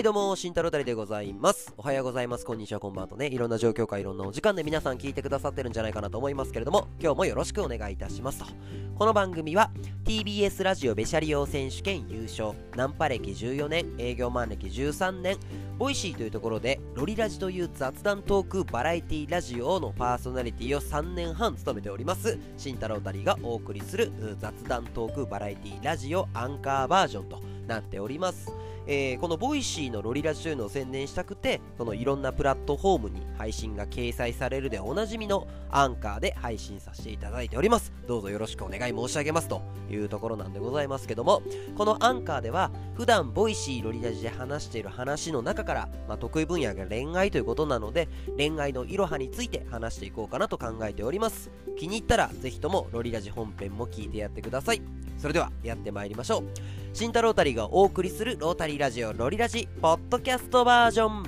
はいどうも、慎太郎たりでございます。おはようございます。こんにちは、こんばんはとね、いろんな状況下いろんなお時間で皆さん聞いてくださってるんじゃないかなと思いますけれども、今日もよろしくお願いいたしますと。この番組は TBS ラジオベシャリ王選手権優勝、ナンパ歴14年、営業マン歴13年、 Voicy というところでロリラジという雑談トークバラエティラジオのパーソナリティを3年半務めております慎太郎たりがお送りする雑談トークバラエティラジオアンカーバージョンとなっております。えーこの Voicy のロリラジというのを宣伝したくてこのいろんなプラットフォームに配信が掲載されるでおなじみのアンカーで配信させていただいております。どうぞよろしくお願い申し上げますというところなんでございますけどもこのアンカーでは普段 Voicy ロリラジで話している話の中から、まあ、得意分野が恋愛ということなので恋愛のいろはについて話していこうかなと考えております。気に入ったらぜひともロリラジ本編も聞いてやってください。それではやってまいりましょう。慎太郎たりがお送りするロータリーラジオロリラジポッドキャストバージョン。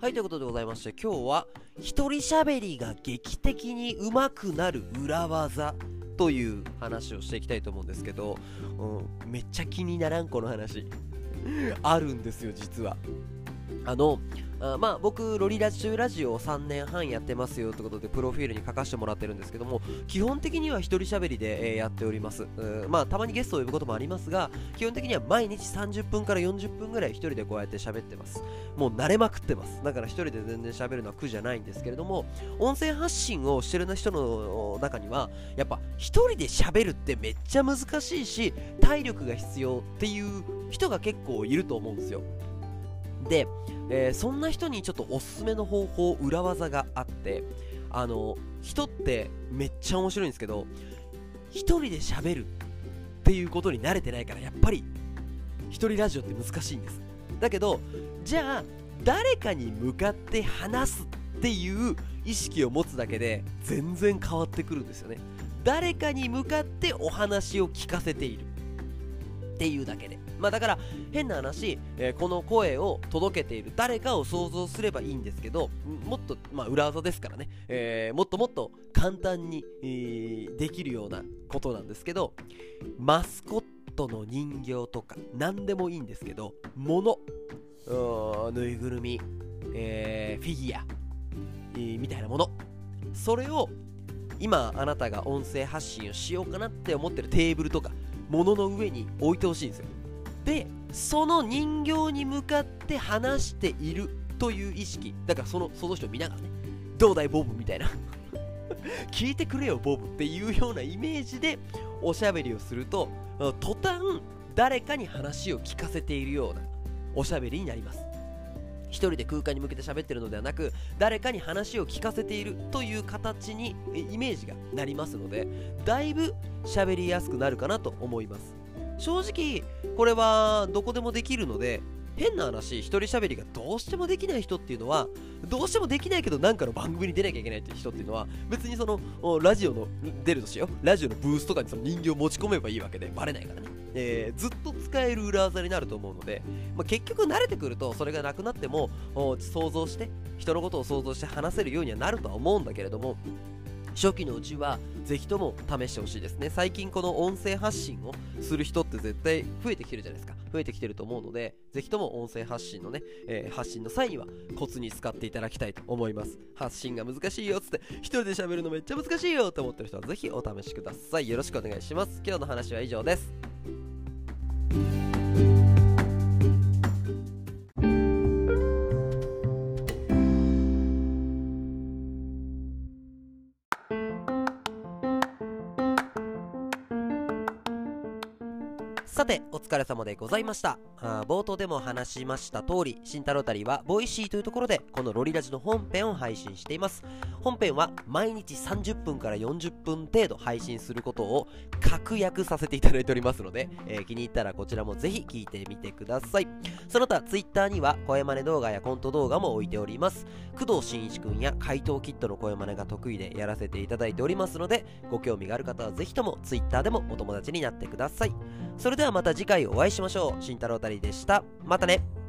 はいということでございまして今日は一人喋りが劇的に上手くなる裏技。という話をしていきたいと思うんですけど、うん、めっちゃ気にならんこの話。あるんですよ実は。あのあまあ僕ロリラジュラジオを3年半やってますよということでプロフィールに書かせてもらってるんですけども基本的には一人喋りで、えやっております。まあたまにゲストを呼ぶこともありますが基本的には毎日30分から40分ぐらい一人でこうやって喋ってます。もう慣れまくってます。だから一人で全然喋るのは苦じゃないんですけれども音声発信をしてる人の中にはやっぱ一人で喋るってめっちゃ難しいし体力が必要っていう人が結構いると思うんですよ。で、えーそんな人にちょっとおすすめの方法裏技があってあの人ってめっちゃ面白いんですけど一人で喋るっていうことに慣れてないからやっぱり一人ラジオって難しいんです。だけどじゃあ誰かに向かって話すっていう意識を持つだけで全然変わってくるんですよね。誰かに向かってお話を聞かせているっていうだけで。まあだから変な話、えーこの声を届けている誰かを想像すればいいんですけどもっと、まあ、裏技ですからね、えーもっともっと簡単に、えーできるようなことなんですけどマスコットの人形とか何でもいいんですけど物ぬいぐるみ、えーフィギュア、えーみたいなもの。それを今あなたが音声発信をしようかなって思ってるテーブルとか物の上に置いてほしいんですよ。でその人形に向かって話しているという意識。だからそのその人を見ながらねどうだいボブみたいな。聞いてくれよボブっていうようなイメージでおしゃべりをするとうん途端誰かに話を聞かせているようなおしゃべりになります。一人で空間に向けて喋ってるのではなく誰かに話を聞かせているという形にイメージがなりますのでだいぶ喋りやすくなるかなと思います。正直これはどこでもできるので変な話一人喋りがどうしてもできない人っていうのはどうしてもできないけどなんかの番組に出なきゃいけないっていう人っていうのは別にそのラジオの出るとしよう。ラジオのブースとかにその人形持ち込めばいいわけでバレないからね、えーずっと使える裏技になると思うので、まあ、結局慣れてくるとそれがなくなっても想像して人のことを想像して話せるようにはなるとは思うんだけれども初期のうちはぜひとも試してほしいですね。最近この音声発信をする人って絶対増えてきてるじゃないですか。増えてきてると思うのでぜひとも音声発信のね、えー発信の際にはコツに使っていただきたいと思います。発信が難しいよっつって一人で喋るのめっちゃ難しいよって思ってる人はぜひお試しください。よろしくお願いします。今日の話は以上です。さてお疲れ様でございました。あ冒頭でも話しました通り慎太郎たりは Voicy というところでこのロリラジの本編を配信しています。本編は毎日30分から40分程度配信することを確約させていただいておりますので、えー気に入ったらこちらもぜひ聞いてみてください。その他 Twitter には声真似動画やコント動画も置いております。工藤新一くんや怪盗キッドの声真似が得意でやらせていただいておりますのでご興味がある方はぜひとも Twitter でもお友達になってください。それでははまた次回お会いしましょう。慎太郎たりでした。またね。